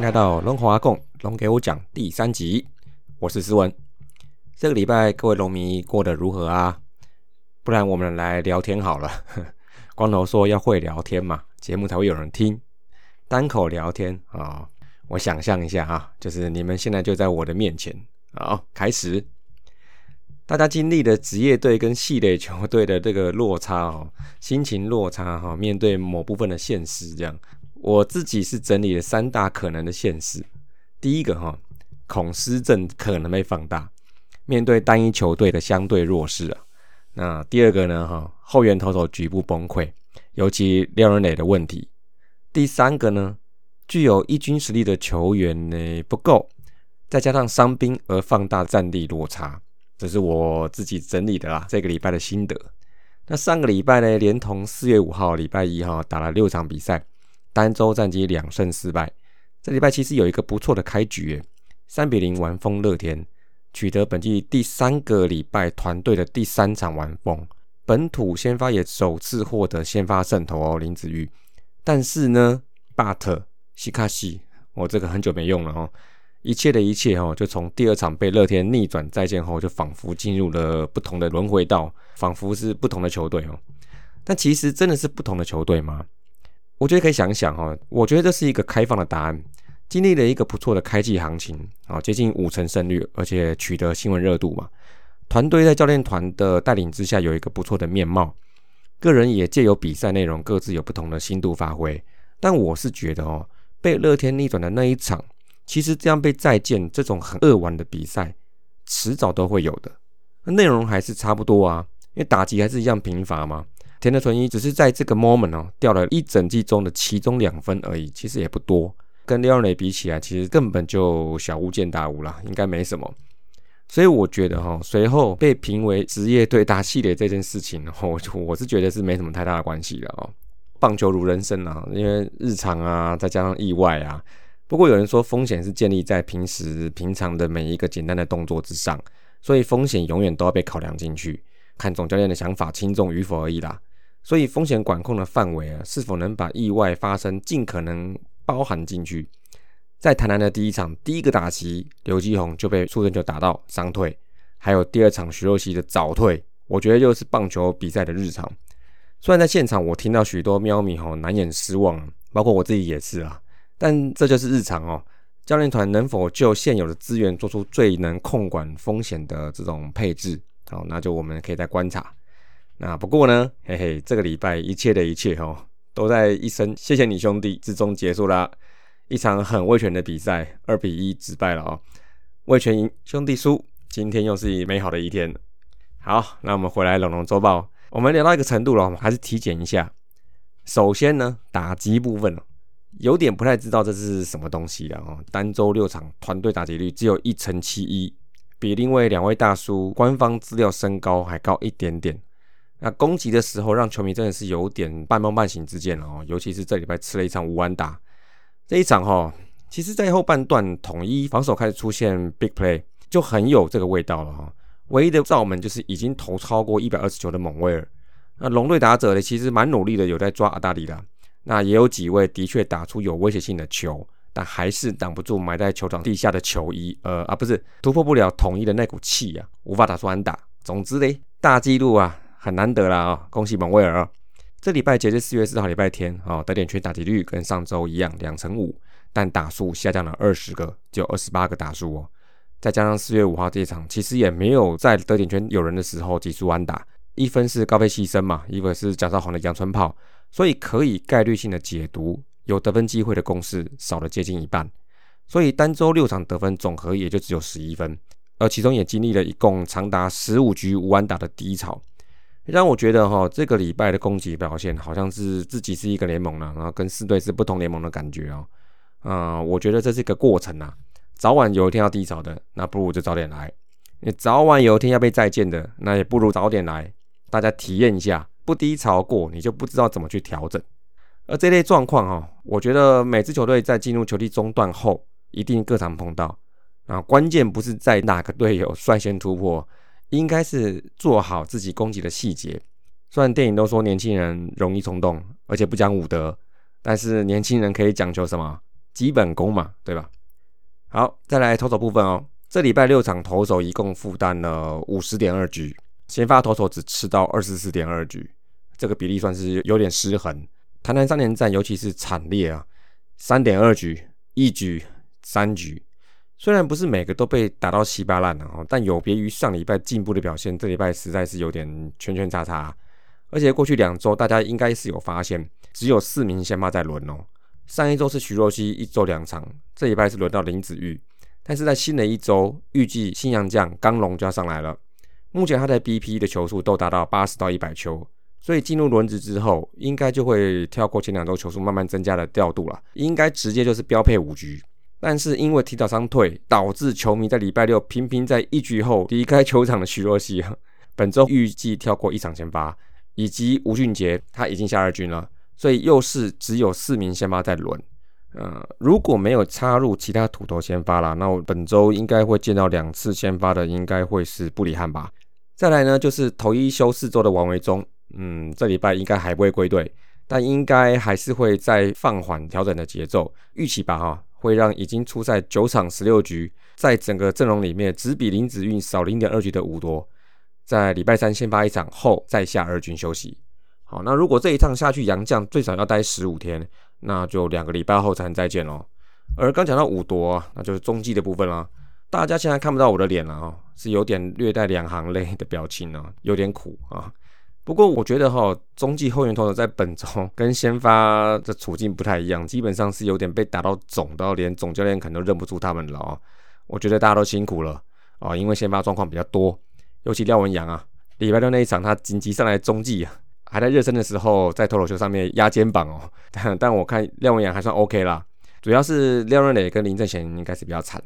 迎来到龙华共龙给我讲第三集，我是思文。这个礼拜各位龙迷过得如何啊？不然我们来聊天好了。光头说要会聊天嘛，节目才会有人听。单口聊天啊，我想象一下啊，就是你们现在就在我的面前。好，开始。大家经历的职业队跟系列球队的这个落差哦，心情落差哈，面对某部分的现实，这样，我自己是整理了三大可能的现实。第一个哈，恐失症可能被放大，面对单一球队的相对弱势啊。那第二个呢哈，后援投手局部崩溃，尤其廖仁磊的问题。第三个呢，具有一军实力的球员呢不够，再加上伤兵而放大战力落差。这是我自己整理的啦，这个礼拜的心得。那上个礼拜呢，连同四月五号礼拜一哈打了六场比赛，单周战绩两胜四败。这礼拜其实有一个不错的开局，三比零完封乐天，取得本季第三个礼拜团队的第三场完封。本土先发也首次获得先发胜投哦，林子玉。但是呢，but 西卡西，我这个很久没用了哦。一切的一切哦，就从第二场被乐天逆转再见后，就仿佛进入了不同的轮回道，仿佛是不同的球队哦。但其实真的是不同的球队吗？我觉得可以想想哈。我觉得这是一个开放的答案。经历了一个不错的开季行情啊，接近五成胜率，而且取得新闻热度嘛。团队在教练团的带领之下有一个不错的面貌，个人也借由比赛内容各自有不同的心度发挥。但我是觉得哦，被乐天逆转的那一场。其实这样被再见这种很恶玩的比赛，迟早都会有的。内容还是差不多啊，因为打击还是一样贫乏嘛。田德纯一只是在这个 moment 哦，掉了一整季中的其中两分而已，其实也不多。跟廖磊比起来，其实根本就小巫见大巫啦，应该没什么。所以我觉得哈，随后被评为职业队打系列这件事情，我 我是觉得是没什么太大的关系的哦。棒球如人生啊，因为日常啊，再加上意外啊。不过有人说，风险是建立在平时平常的每一个简单的动作之上，所以风险永远都要被考量进去，看总教练的想法轻重与否而已啦。所以风险管控的范围啊，是否能把意外发生尽可能包含进去？在台南的第一场第一个打席，刘基宏就被出人球打到伤退，还有第二场徐若曦的早退，我觉得又是棒球比赛的日常。虽然在现场我听到许多喵咪吼难掩失望，包括我自己也是啊。但这就是日常哦。教练团能否就现有的资源做出最能控管风险的这种配置？好，那就我们可以再观察。那不过呢，嘿嘿，这个礼拜一切的一切哦，都在一声谢谢你兄弟之中结束啦。一场很威权的比赛，二比一止败了哦。威权赢，兄弟输。今天又是美好的一天。好，那我们回来龙龙周报，我们聊到一个程度了，我们还是体检一下。首先呢，打击部分有点不太知道这是什么东西了哦。单周六场团队打击率只有一成七一，比另外两位大叔官方资料身高还高一点点。那攻击的时候让球迷真的是有点半梦半醒之间哦。尤其是这礼拜吃了一场无安打，这一场哈，其实在后半段统一防守开始出现 big play，就很有这个味道了哈。唯一的罩门就是已经投超过一百二十球的蒙威尔。那龙队打者呢，其实蛮努力的，有在抓阿达里的。那也有几位的确打出有威胁性的球，但还是挡不住埋在球场地下的球衣，呃啊不是突破不了统一的那股气啊，无法打出安打。总之嘞，大纪录啊，很难得了啊！恭喜蒙威尔。这礼拜截至四月四号礼拜天啊，得点圈打击率跟上周一样两成五，但打数下降了二十个，只有二十八个打数哦。再加上四月五号这一场，其实也没有在得点圈有人的时候挤出安打，一分是高飞牺牲嘛，一分是蒋少红的阳春炮。所以可以概率性的解读，有得分机会的公式少了接近一半，所以单周六场得分总和也就只有十一分，而其中也经历了一共长达十五局无安打的低潮，让我觉得哈，这个礼拜的攻击表现好像是自己是一个联盟了，然后跟四队是不同联盟的感觉哦，啊，我觉得这是一个过程呐，早晚有一天要低潮的，那不如就早点来；你早晚有一天要被再见的，那也不如早点来，大家体验一下。不低潮过，你就不知道怎么去调整。而这类状况哈，我觉得每支球队在进入球季中段后，一定各常碰到。啊，关键不是在哪个队友率先突破，应该是做好自己攻击的细节。虽然电影都说年轻人容易冲动，而且不讲武德，但是年轻人可以讲究什么？基本功嘛，对吧？好，再来投手部分哦。这礼拜六场投手一共负担了五十点二局，先发投手只吃到二十四点二局，这个比例算是有点失衡。谈谈三连战，尤其是惨烈啊，三点二局、一局、三局，虽然不是每个都被打到稀巴烂了哦，但有别于上礼拜进步的表现，这礼拜实在是有点圈圈叉叉。而且过去两周大家应该是有发现，只有四名先发在轮哦。上一周是徐若曦一周两场，这礼拜是轮到林子玉。但是在新的一周，预计新洋将刚龙就要上来了。目前他在 BP 的球数都达到八十到一百球，所以进入轮值之后，应该就会跳过前两周球数慢慢增加的调度了，应该直接就是标配五局。但是因为提早伤退，导致球迷在礼拜六频频在一局后离开球场的徐若曦，本周预计跳过一场先发，以及吴俊杰他已经下二军了，所以又是只有四名先发在轮。呃，如果没有插入其他土头先发啦，那我本周应该会见到两次先发的，应该会是布里汉吧。再来呢，就是头一休四周的王维忠，嗯，这礼拜应该还不会归队，但应该还是会再放缓调整的节奏，预期吧哈，会让已经出赛九场十六局，在整个阵容里面只比林子运少零点二局的五多，在礼拜三先发一场后再下二军休息。好，那如果这一趟下去，杨将最少要待十五天。那就两个礼拜后才能再见喽。而刚讲到五多，那就是中继的部分啦。大家现在看不到我的脸了啊，是有点略带两行泪的表情呢，有点苦啊。不过我觉得哈，中继后援投手在本周跟先发的处境不太一样，基本上是有点被打到肿到连总教练可能都认不出他们了啊。我觉得大家都辛苦了啊，因为先发状况比较多，尤其廖文阳啊，礼拜六那一场他紧急上来中继啊。还在热身的时候，在脱口秀上面压肩膀哦，但但我看廖文阳还算 OK 啦，主要是廖润磊跟林正贤应该是比较惨。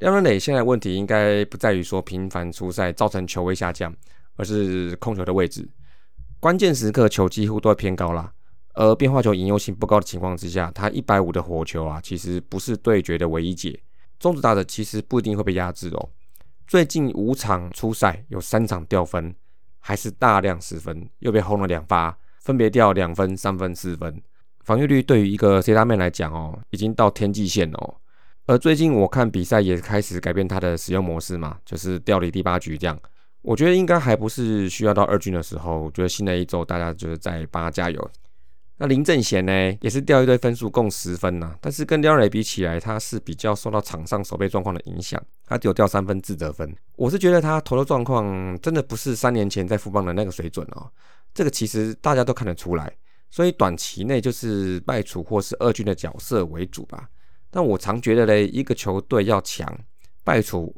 廖润磊现在问题应该不在于说频繁出赛造成球位下降，而是控球的位置，关键时刻球几乎都偏高啦。而变化球引诱性不高的情况之下，他一百五的火球啊，其实不是对决的唯一解。中子打者其实不一定会被压制哦。最近五场初赛有三场掉分。还是大量失分，又被轰了两发，分别掉两分、三分、四分，防御率对于一个 C 大妹来讲哦，已经到天际线哦。而最近我看比赛也开始改变它的使用模式嘛，就是调离第八局这样。我觉得应该还不是需要到二军的时候，我觉得新的一周大家就是在帮他加油。那林正贤呢，也是掉一堆分数，共十分呐。但是跟廖磊比起来，他是比较受到场上守备状况的影响，他只有掉三分自得分。我是觉得他投的状况真的不是三年前在富邦的那个水准哦。这个其实大家都看得出来，所以短期内就是败处或是二军的角色为主吧。但我常觉得嘞，一个球队要强，败处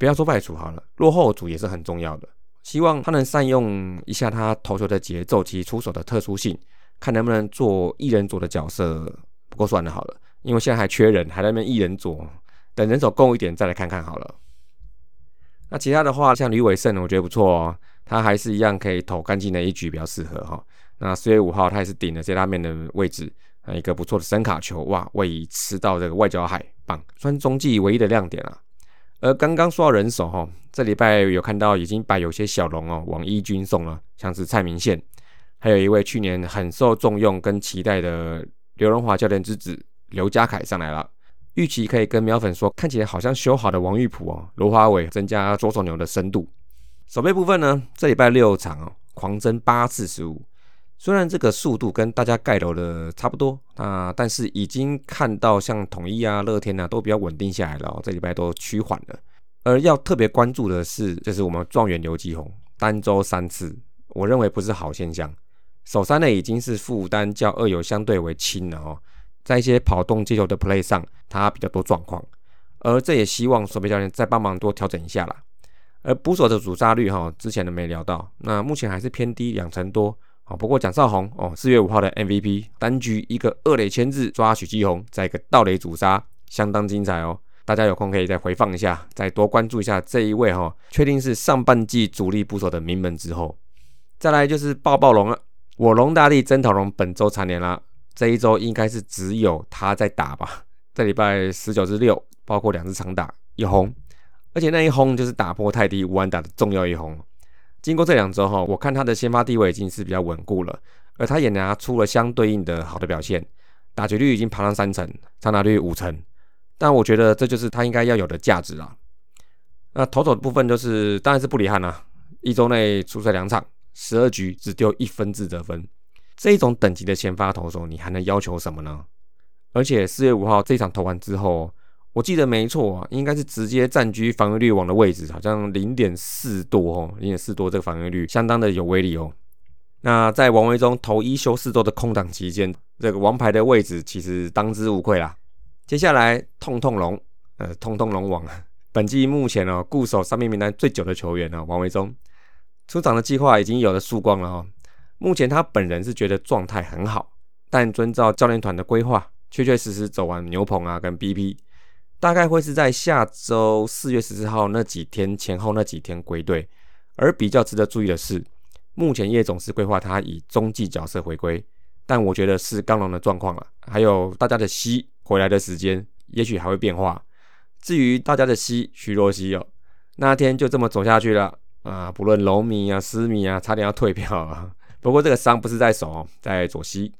不要说败处好了，落后组也是很重要的。希望他能善用一下他投球的节奏及出手的特殊性。看能不能做一人组的角色，不过算了好了，因为现在还缺人，还在那边一人组，等人手够一点再来看看好了。那其他的话，像吕伟胜，我觉得不错哦，他还是一样可以投干净的一局，比较适合哈。那四月五号他也是顶了这拉面的位置，一个不错的声卡球，哇，位移吃到这个外角海，棒，算中继唯一的亮点啊。而刚刚说到人手哈，这礼拜有看到已经把有些小龙哦往一军送了，像是蔡明宪。还有一位去年很受重用跟期待的刘荣华教练之子刘家凯上来了，预期可以跟苗粉说，看起来好像修好的王玉普哦，罗华伟增加左手牛的深度。守备部分呢，这礼拜六场哦，狂增八次失误，虽然这个速度跟大家盖楼的差不多啊，但是已经看到像统一啊、乐天啊都比较稳定下来了，这礼拜都趋缓了。而要特别关注的是，就是我们状元刘继宏单周三次，我认为不是好现象。首三呢已经是负担较二有相对为轻了哦，在一些跑动接球的 play 上，它比较多状况，而这也希望守备教练再帮忙多调整一下啦。而捕手的主杀率哈，之前都没聊到，那目前还是偏低两成多啊。不过蒋少红哦，四月五号的 MVP 单局一个二垒牵制抓许继红，在一个盗垒主杀，相当精彩哦。大家有空可以再回放一下，再多关注一下这一位哈，确定是上半季主力捕手的名门之后，再来就是爆爆龙了。我龙大力曾桃龙本周蝉联了，这一周应该是只有他在打吧？这礼拜十九至六，包括两次长打一轰，而且那一轰就是打破泰迪五安打的重要一轰。经过这两周哈，我看他的先发地位已经是比较稳固了，而他也拿出了相对应的好的表现，打击率已经爬上三成，长打率五成，但我觉得这就是他应该要有的价值啊。那投手的部分就是当然是布里汉啊，一周内出赛两场，十二局只丢一分自责分，这一种等级的先发投手，你还能要求什么呢？而且四月五号这场投完之后，我记得没错啊，应该是直接占据防御率王的位置，好像零点四多哦，零点四多这个防御率相当的有威力哦。那在王维忠投一休四周的空档期间，这个王牌的位置其实当之无愧啦。接下来痛痛龙，呃，痛痛龙王，本季目前哦固守三名名单最久的球员呢，王维忠出场的计划已经有了曙光了哦。目前他本人是觉得状态很好，但遵照教练团的规划，确确实实走完牛棚啊跟 BP，大概会是在下周四月十四号那几天前后那几天归队。而比较值得注意的是。目前叶总是规划他以中继角色回归，但我觉得是刚龙的状况了，还有大家的西回来的时间，也许还会变化。至于大家的西徐若曦哦，那天就这么走下去了啊！不论龙迷啊、私迷啊，差点要退票啊。不过这个伤不是在手，在左膝，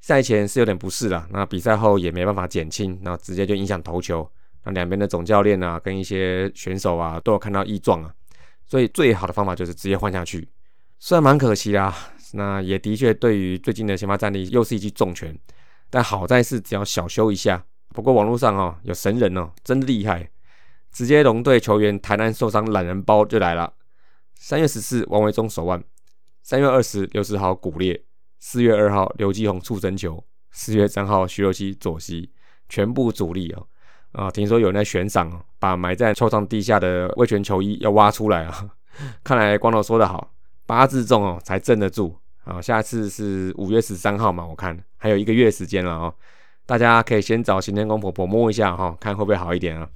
赛前是有点不适了，那比赛后也没办法减轻，那直接就影响投球。那两边的总教练啊，跟一些选手啊，都有看到异状啊，所以最好的方法就是直接换下去。虽然蛮可惜啦，那也的确对于最近的先发战力又是一记重拳。但好在是只要小修一下。不过网络上哦有神人哦，真厉害，直接龙队球员台南受伤懒人包就来了。三月十四王维忠手腕，三月二十刘世豪骨裂，四月二号刘继宏触身球，四月三号徐若曦左膝，全部主力哦。啊，听说有人在悬赏哦，把埋在球场地下的卫权球衣要挖出来啊。看来光头说的好。八字重哦，才镇得住啊！下次是五月十三号嘛，我看还有一个月时间了哦，大家可以先找行天公婆婆摸一下哈，看会不会好一点啊？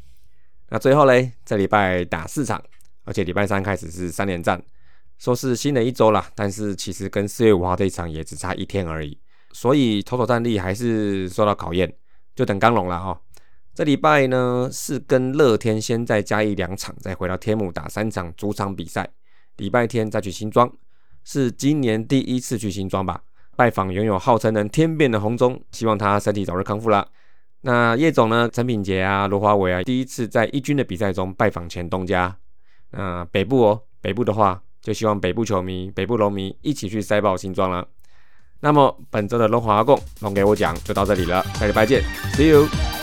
那最后嘞，这礼拜打四场，而且礼拜三开始是三连战，说是新的一周啦，但是其实跟四月五号这一场也只差一天而已，所以投手战力还是受到考验，就等刚龙了哈。这礼拜呢是跟乐天先再加一两场，再回到天母打三场主场比赛。礼拜天再去新庄，是今年第一次去新庄吧？拜访拥有号称能天变的红中，希望他身体早日康复啦。那叶总呢？陈品杰啊，罗华伟啊，第一次在一军的比赛中拜访前东家。那北部哦，北部的话，就希望北部球迷、北部龙迷一起去塞爆新庄了。那么本周的龙华共龙给我讲就到这里了，下礼拜见，See you。